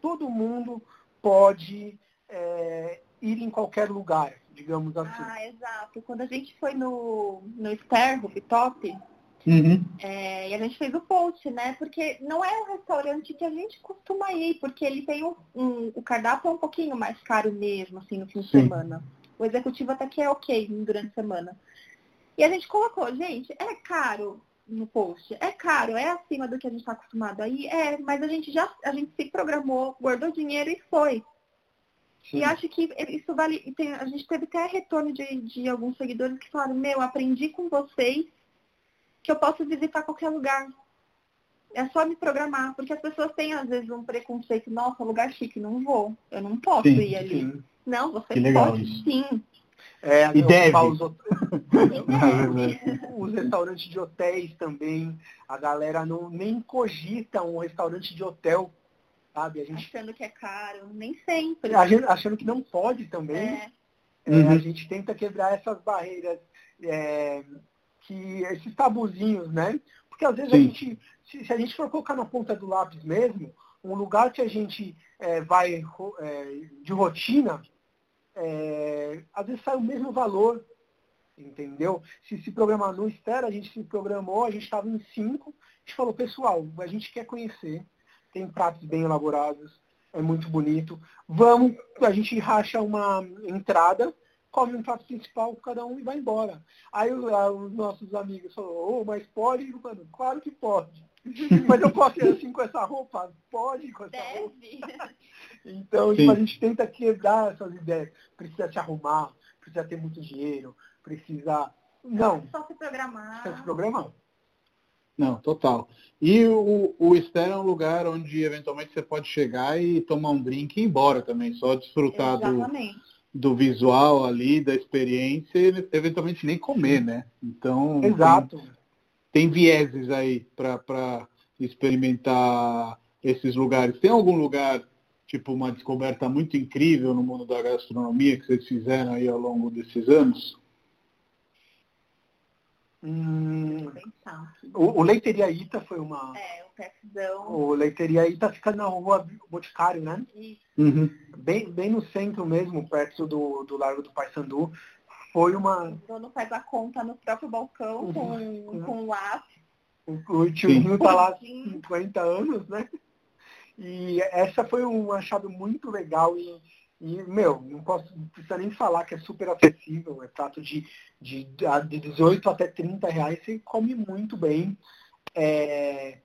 todo mundo pode é, ir em qualquer lugar, digamos assim. Ah, exato. Quando a gente foi no, no Ster, Top, Uhum. É, e a gente fez o post, né? Porque não é um restaurante que a gente costuma ir, porque ele tem um, um o cardápio é um pouquinho mais caro mesmo, assim, no fim de Sim. semana. O executivo até que é ok durante a semana. E a gente colocou, gente, é caro no post, é caro, é acima do que a gente está acostumado aí, é, mas a gente já a gente se programou, guardou dinheiro e foi. Sim. E acho que isso vale. Tem, a gente teve até retorno de, de alguns seguidores que falaram, meu, aprendi com vocês que eu posso visitar qualquer lugar. É só me programar, porque as pessoas têm às vezes um preconceito, nossa, lugar chique, não vou, eu não posso sim, ir ali. Sim. Não, você que pode isso. sim. É, e deve. Os, (laughs) os restaurantes de hotéis também, a galera não nem cogita um restaurante de hotel, sabe? A gente, achando que é caro, nem sempre. Achando que não pode também. É. É, uhum. A gente tenta quebrar essas barreiras. É, que esses tabuzinhos, né? Porque às vezes Sim. a gente, se, se, a gente for colocar na ponta do lápis mesmo, um lugar que a gente é, vai é, de rotina, é, às vezes sai o mesmo valor entendeu? Se se programar no Estera, a gente se programou, a gente estava em cinco, a gente falou, pessoal, a gente quer conhecer, tem pratos bem elaborados, é muito bonito. Vamos, a gente racha uma entrada, come um prato principal cada um e vai embora. Aí os nossos amigos falaram, oh, mas pode? Mano, claro que pode. (laughs) mas eu posso ir assim com essa roupa? Pode com essa Deve. roupa. (laughs) então, tipo, a gente tenta quebrar essas ideias. Precisa se arrumar, precisa ter muito dinheiro, precisa. Não. Só se programar. Só se programar. Não, total. E o, o Esther é um lugar onde eventualmente você pode chegar e tomar um drink e ir embora também, só desfrutar do, do visual ali, da experiência e eventualmente nem comer, né? Então. Exato. Tem, tem vieses aí para experimentar esses lugares. Tem algum lugar, tipo uma descoberta muito incrível no mundo da gastronomia que vocês fizeram aí ao longo desses anos? Hum, o, o, Leiteria Ita foi uma. É, o Leiteria Ita fica na rua Boticário, né? Uhum. Bem, bem no centro mesmo, perto do, do Largo do Paissandu. Foi uma. O dono faz a conta no próprio balcão uhum. com, com o lápis. O, o tiozinho tá lá há 50 anos, né? E essa foi um achado muito legal e e, meu, não posso não precisa nem falar que é super acessível, é prato de, de, de 18 até 30 reais, você come muito bem. É...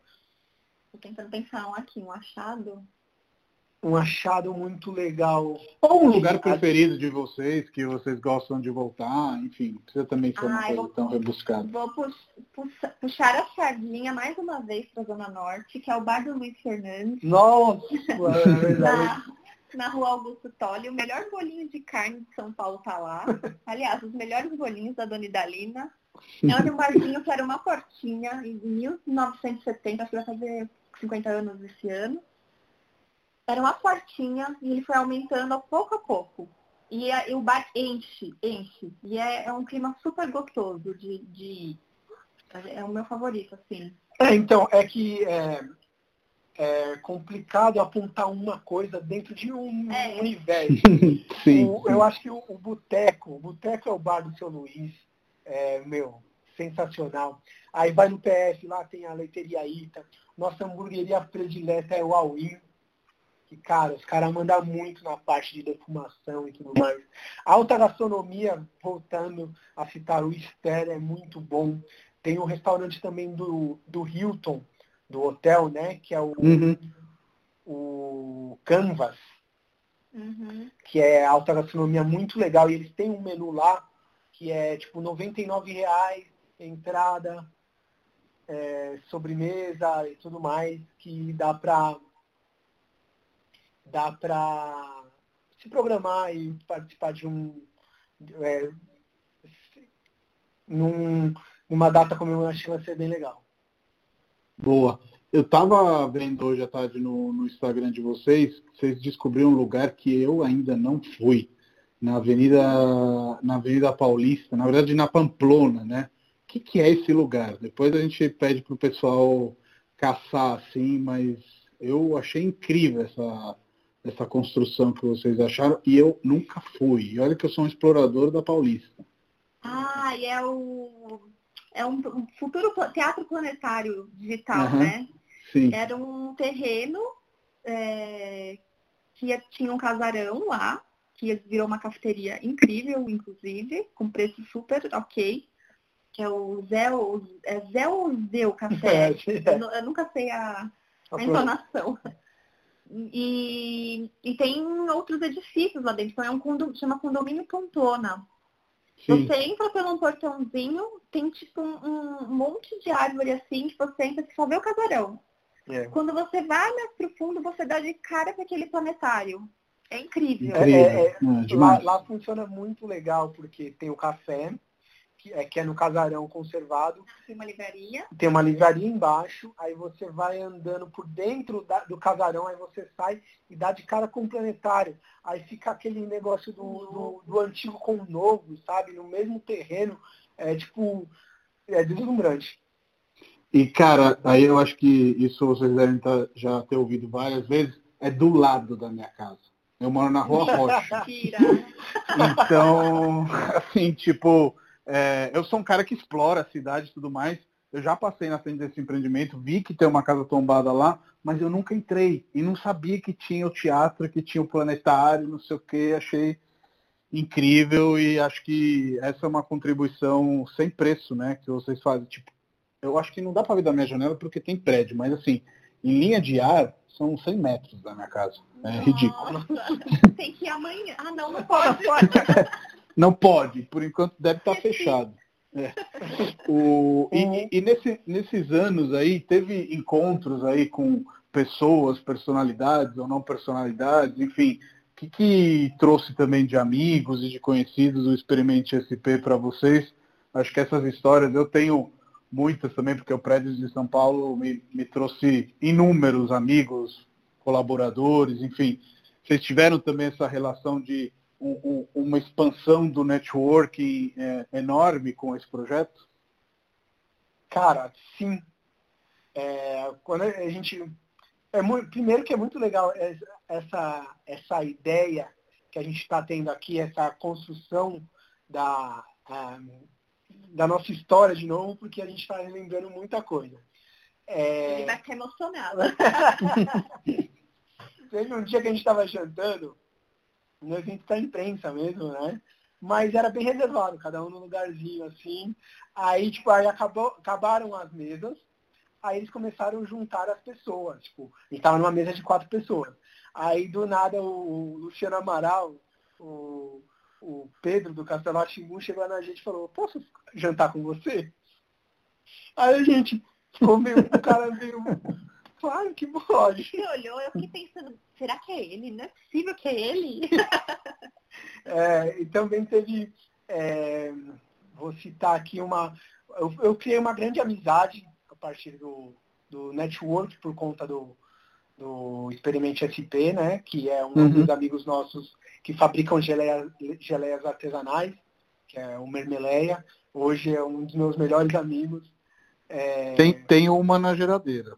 Tô tentando pensar um aqui, um achado. Um achado muito legal. Ou um lugar preferido de vocês, que vocês gostam de voltar, enfim, precisa também ser uma ah, coisa tão rebuscada. Vou puxar a sardinha mais uma vez para a Zona Norte, que é o bar do Luiz Fernandes. Nossa, é verdade (laughs) na rua Augusto Tolle. O melhor bolinho de carne de São Paulo tá lá. Aliás, os melhores bolinhos da Dona Idalina. É um (laughs) barzinho que era uma portinha em 1970, acho que vai fazer 50 anos esse ano. Era uma portinha e ele foi aumentando a pouco a pouco. E, a, e o bar enche, enche. E é, é um clima super gostoso de, de, É o meu favorito, assim. É, então, é que é, é complicado apontar uma coisa dentro de um é. universo. (laughs) sim, o, eu acho que o, o Boteco, o Boteco é o bar do seu Luiz, é, meu, sensacional. Aí vai no PF, lá tem a leiteria Ita. Nossa hamburgueria predileta é o Aui. Que, cara, os caras mandam muito na parte de defumação e tudo mais. A alta gastronomia, voltando a citar o Esther, é muito bom. Tem um restaurante também do, do Hilton, do hotel, né? Que é o, uhum. o Canvas, uhum. que é alta gastronomia muito legal. E eles têm um menu lá que é tipo 99 reais, entrada, é, sobremesa e tudo mais, que dá pra dá pra se programar e participar de um é, num, numa data comemorativa ser bem legal. Boa. Eu estava vendo hoje à tarde no, no, Instagram de vocês, vocês descobriram um lugar que eu ainda não fui, na Avenida, na Avenida Paulista, na verdade na Pamplona, né? O que, que é esse lugar? Depois a gente pede para o pessoal caçar assim, mas eu achei incrível essa, essa construção que vocês acharam e eu nunca fui. E olha que eu sou um explorador da Paulista. Ah, e é o é um, um futuro teatro planetário digital, uhum, né? Sim. Era um terreno é, que tinha um casarão lá, que virou uma cafeteria incrível, inclusive, com preço super ok, que é o Zé, é Zé ou Zeu Café. É, eu, eu, nunca sei a, a entonação. E, e tem outros edifícios lá dentro. Então é um condomínio, chama Condomínio Pontona. Sim. Você entra pelo portãozinho, tem tipo um, um, monte de árvore assim, que você entra e só vê o casarão. É. Quando você vai mais pro fundo, você dá de cara com aquele planetário. É incrível. É, é, é, lá, lá, funciona muito legal, porque tem o café, que é, que é no casarão conservado. Tem uma livraria. Tem uma livraria embaixo, aí você vai andando por dentro da, do casarão, aí você sai e dá de cara com o planetário. Aí fica aquele negócio do, do, do antigo com o novo, sabe? No mesmo terreno. É tipo, é deslumbrante. E, cara, aí eu acho que isso vocês devem tá, já ter ouvido várias vezes, é do lado da minha casa. Eu moro na Rua Rocha. (laughs) então, (laughs) assim, tipo, é, eu sou um cara que explora a cidade e tudo mais. Eu já passei na frente desse empreendimento, vi que tem uma casa tombada lá, mas eu nunca entrei e não sabia que tinha o teatro, que tinha o planetário, não sei o que. Achei incrível e acho que essa é uma contribuição sem preço, né? Que vocês fazem. Tipo, eu acho que não dá para ver da minha janela porque tem prédio, mas assim, em linha de ar, são 100 metros da minha casa. É Nossa, ridículo. Tem que ir amanhã. Ah, não, não pode. (laughs) não pode. Por enquanto deve estar tá fechado. É. (laughs) O, e, e nesse, nesses anos aí, teve encontros aí com pessoas, personalidades ou não personalidades, enfim, o que, que trouxe também de amigos e de conhecidos o Experimente SP para vocês? Acho que essas histórias eu tenho muitas também, porque o prédio de São Paulo me, me trouxe inúmeros amigos, colaboradores, enfim. Vocês tiveram também essa relação de um, um, uma expansão do networking é, enorme com esse projeto? Cara, sim. É, quando a gente é muito, primeiro que é muito legal essa essa ideia que a gente está tendo aqui, essa construção da da nossa história de novo, porque a gente está lembrando muita coisa. É... Ele vai ficar emocionado. (laughs) Teve um dia que a gente estava jantando, no evento da imprensa mesmo, né? Mas era bem reservado, cada um no lugarzinho assim. Aí, tipo, aí acabou, acabaram as mesas, aí eles começaram a juntar as pessoas. Tipo, a estava numa mesa de quatro pessoas. Aí do nada o Luciano Amaral, o o Pedro do Castelo Timbu chegou na gente e falou, posso jantar com você? Aí a gente ficou meio, o cara meio, claro que pode. Ele olhou, eu fiquei pensando, será que é ele? Não é possível que é ele. (laughs) é, e também teve, é, vou citar aqui uma, eu, eu, criei uma grande amizade a partir do, do network por conta do, do Experimente SP, né? Que é um uhum. dos amigos nossos que fabricam geleia, geleias artesanais, que é o Mermeleia. Hoje é um dos meus melhores amigos. É... Tem, tem uma na geladeira.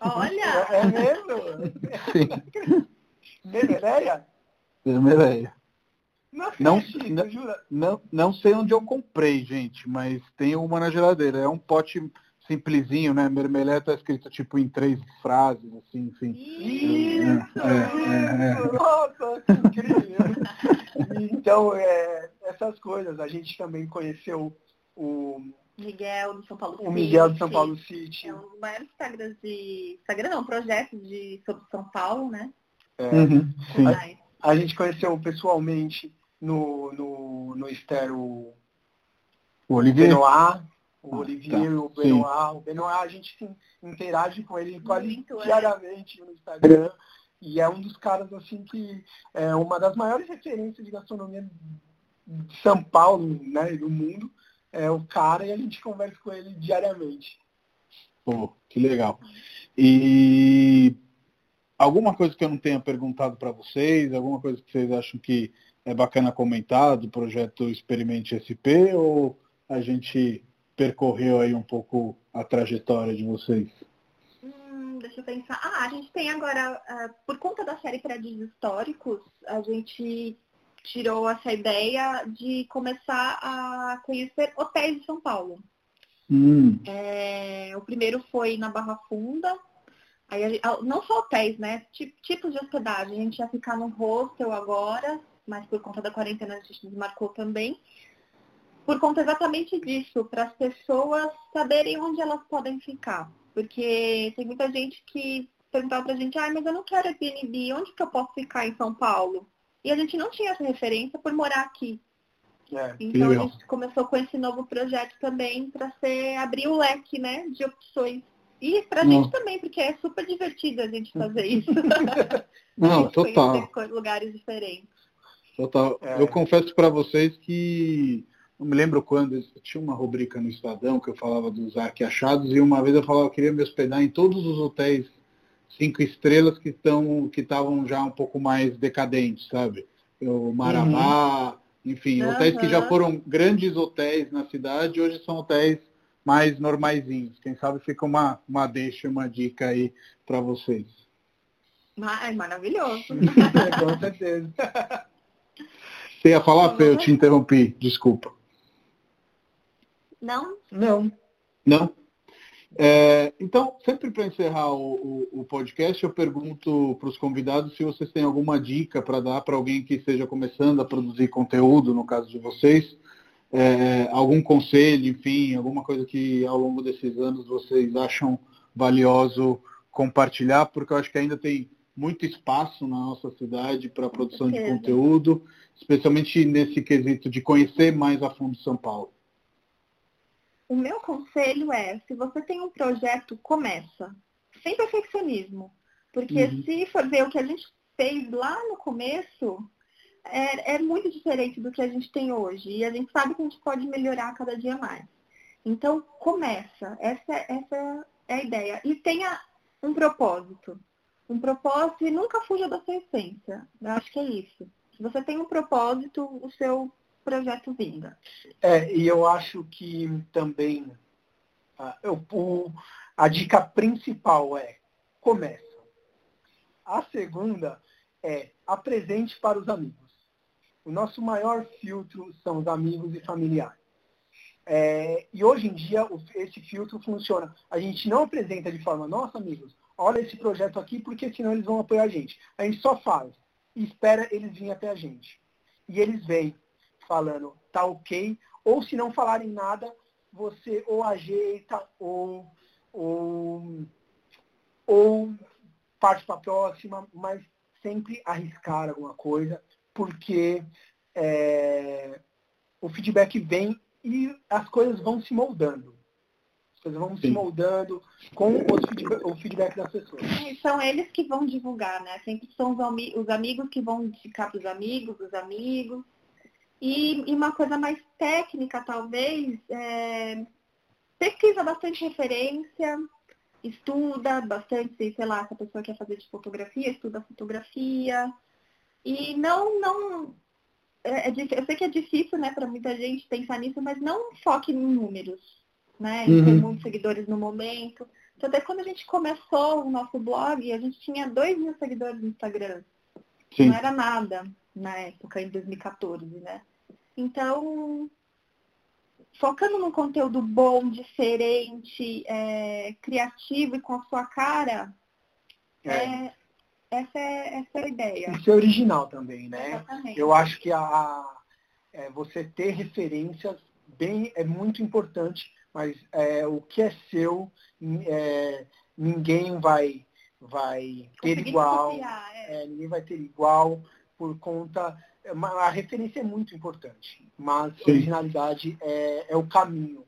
Olha! É, é mesmo? Sim. Mermeleia? Mermeleia. Não, não, não, não sei onde eu comprei, gente, mas tem uma na geladeira. É um pote simplesinho, né? Mermelé tá escrito tipo em três frases, assim, enfim. Isso! É, é, é, Nossa, que incrível! então, é, essas coisas. A gente também conheceu o Miguel do São Paulo City. O Miguel do São Paulo City. É um dos maiores Instagrams de. Instagram não, projetos de sobre São Paulo, né? É, uhum, a, a, gente conheceu pessoalmente no, no, no Estero o Olivier. Benoit, o ah, Olivier, tá. o Benoit. O Benoit, a gente interage com ele quase Muito, é. diariamente é. no Instagram. E é um dos caras, assim, que é uma das maiores referências de gastronomia de São Paulo, né, e do mundo. É o cara e a gente conversa com ele diariamente. Pô, que legal. E alguma coisa que eu não tenha perguntado para vocês, alguma coisa que vocês acham que é bacana comentar do projeto Experimente SP ou a gente percorreu aí um pouco a trajetória de vocês? Hum, deixa eu pensar. Ah, a gente tem agora, uh, por conta da série Prédios Históricos, a gente tirou essa ideia de começar a conhecer hotéis de São Paulo. Hum. É, o primeiro foi na Barra Funda. Aí ah, não só hotéis, né? Tipos de hospedagem. A gente ia ficar no hostel agora, mas por conta da quarentena a gente desmarcou também por conta exatamente disso, para as pessoas saberem onde elas podem ficar. Porque tem muita gente que perguntava para a gente, ah, mas eu não quero Airbnb, onde que eu posso ficar em São Paulo? E a gente não tinha essa referência por morar aqui. É, então a gente começou com esse novo projeto também para ser abrir o leque né, de opções. E para a gente também, porque é super divertido a gente fazer isso. (laughs) (laughs) Não, total. lugares diferentes. Total. É. Eu confesso para vocês que não me lembro quando, tinha uma rubrica no Estadão que eu falava dos arqueachados e uma vez eu falava que queria me hospedar em todos os hotéis cinco estrelas que estão que estavam já um pouco mais decadentes, sabe? O Marabá, uhum. enfim, uhum. hotéis que já foram grandes hotéis na cidade, hoje são hotéis mais normaisinhos. Quem sabe fica uma, uma deixa, uma dica aí para vocês. É maravilhoso. (laughs) Com certeza. Você ia falar, Fê? Eu te interrompi, desculpa. Não? Não. Não? É, então, sempre para encerrar o, o, o, podcast, eu pergunto para os convidados se vocês têm alguma dica para dar para alguém que esteja começando a produzir conteúdo, no caso de vocês, é, algum conselho, enfim, alguma coisa que ao longo desses anos vocês acham valioso compartilhar, porque eu acho que ainda tem muito espaço na nossa cidade para a produção de conteúdo, especialmente nesse quesito de conhecer mais a fundo São Paulo. O meu conselho é, se você tem um projeto, começa. Sem perfeccionismo. Porque uhum. se for ver o que a gente fez lá no começo, é, é, muito diferente do que a gente tem hoje. E a gente sabe que a gente pode melhorar cada dia mais. Então, começa. Essa, essa é a ideia. E tenha um propósito. Um propósito e nunca fuja da sua essência. Eu acho que é isso. Se você tem um propósito, o seu projeto Vinda. É, e eu acho que também uh, eu, o, a dica principal é começa. A segunda é apresente para os amigos. O nosso maior filtro são os amigos e familiares. É, e hoje em dia esse filtro funciona. A gente não apresenta de forma, nossa amigos, olha esse projeto aqui, porque senão eles vão apoiar a gente. A gente só faz e espera eles virem até a gente. E eles vêm falando tá ok, ou se não falarem nada, você ou ajeita ou, ou, ou parte para a próxima, mas sempre arriscar alguma coisa, porque é, o feedback vem e as coisas vão se moldando. As coisas vão Sim. se moldando com feedback, o feedback das pessoas. E são eles que vão divulgar, né? Sempre são os, os amigos que vão indicar para os amigos, os amigos. E, e uma coisa mais técnica, talvez, é, pesquisa bastante referência, estuda bastante, sei lá, se a pessoa quer fazer de fotografia, estuda fotografia. E não, não. É, é, eu sei que é difícil, né, para muita gente pensar nisso, mas não foque em números, né? Em uhum. ter muitos seguidores no momento. Então, até quando a gente começou o nosso blog, a gente tinha dois mil seguidores no Instagram. Sim. Não era nada na época, em 2014, né? Então, focando num conteúdo bom, diferente, é, criativo e com a sua cara, é. É, essa, é, essa é a ideia. Isso é original também, né? Exatamente. Eu acho que a, é, você ter referências bem é muito importante, mas é, o que é seu, é, ninguém vai, vai ter igual. Copiar, ninguém vai ter igual por conta. A referência é muito importante, mas Sim. originalidade é, é, o caminho,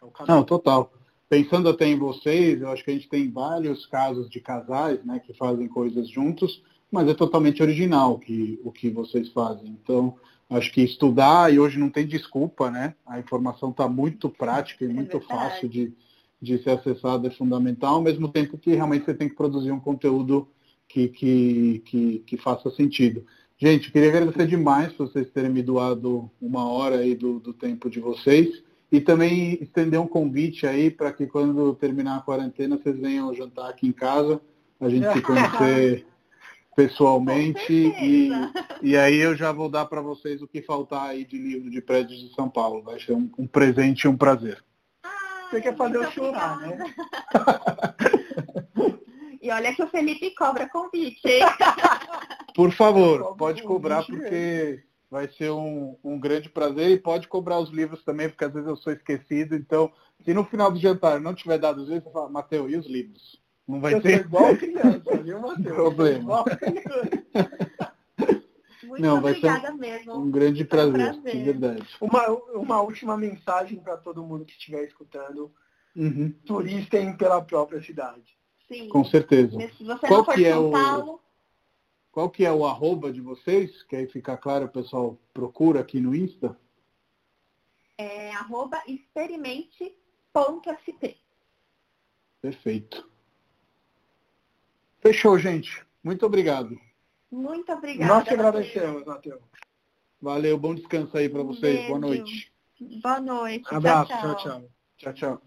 é o caminho. Não, total. Pensando até em vocês, eu acho que a gente tem vários casos de casais né, que fazem coisas juntos, mas é totalmente original que, o que vocês fazem. Então, acho que estudar, e hoje não tem desculpa, né? A informação está muito prática e é muito fácil de, de ser acessada, é fundamental, ao mesmo tempo que realmente você tem que produzir um conteúdo que, que, que, que faça sentido. Gente, queria agradecer demais por vocês terem me doado uma hora aí do, do tempo de vocês e também estender um convite aí para que quando terminar a quarentena vocês venham jantar aqui em casa, a gente se conhecer (laughs) pessoalmente e, e aí eu já vou dar para vocês o que faltar aí de livro de prédios de São Paulo. Vai ser um, um presente e um prazer. Você quer fazer eu chorar, né? (laughs) e olha que o Felipe cobra convite, hein? (laughs) Por favor, pode cobrar porque vai ser um, um grande prazer e pode cobrar os livros também, porque às vezes eu sou esquecido. Então, se no final do jantar não tiver dado os livros, você fala, Mateus, e os livros? Não vai eu ter. (laughs) igual criança, viu, Matheus? (laughs) Problema. Muito não, vai ser mesmo. um grande prazer, um prazer. verdade. Uma, uma última mensagem para todo mundo que estiver escutando. Uhum. Turistem pela própria cidade. Sim. Com certeza. Se você Qual não for que é São Paulo, qual que é o arroba de vocês? Que aí fica claro, o pessoal procura aqui no Insta. É arroba experimente.sp. Perfeito. Fechou, gente. Muito obrigado. Muito obrigada. Nós que agradecemos, Matheus. Valeu, bom descanso aí para vocês. Boa noite. Boa noite. Abraço, tchau, tchau. Tchau, tchau.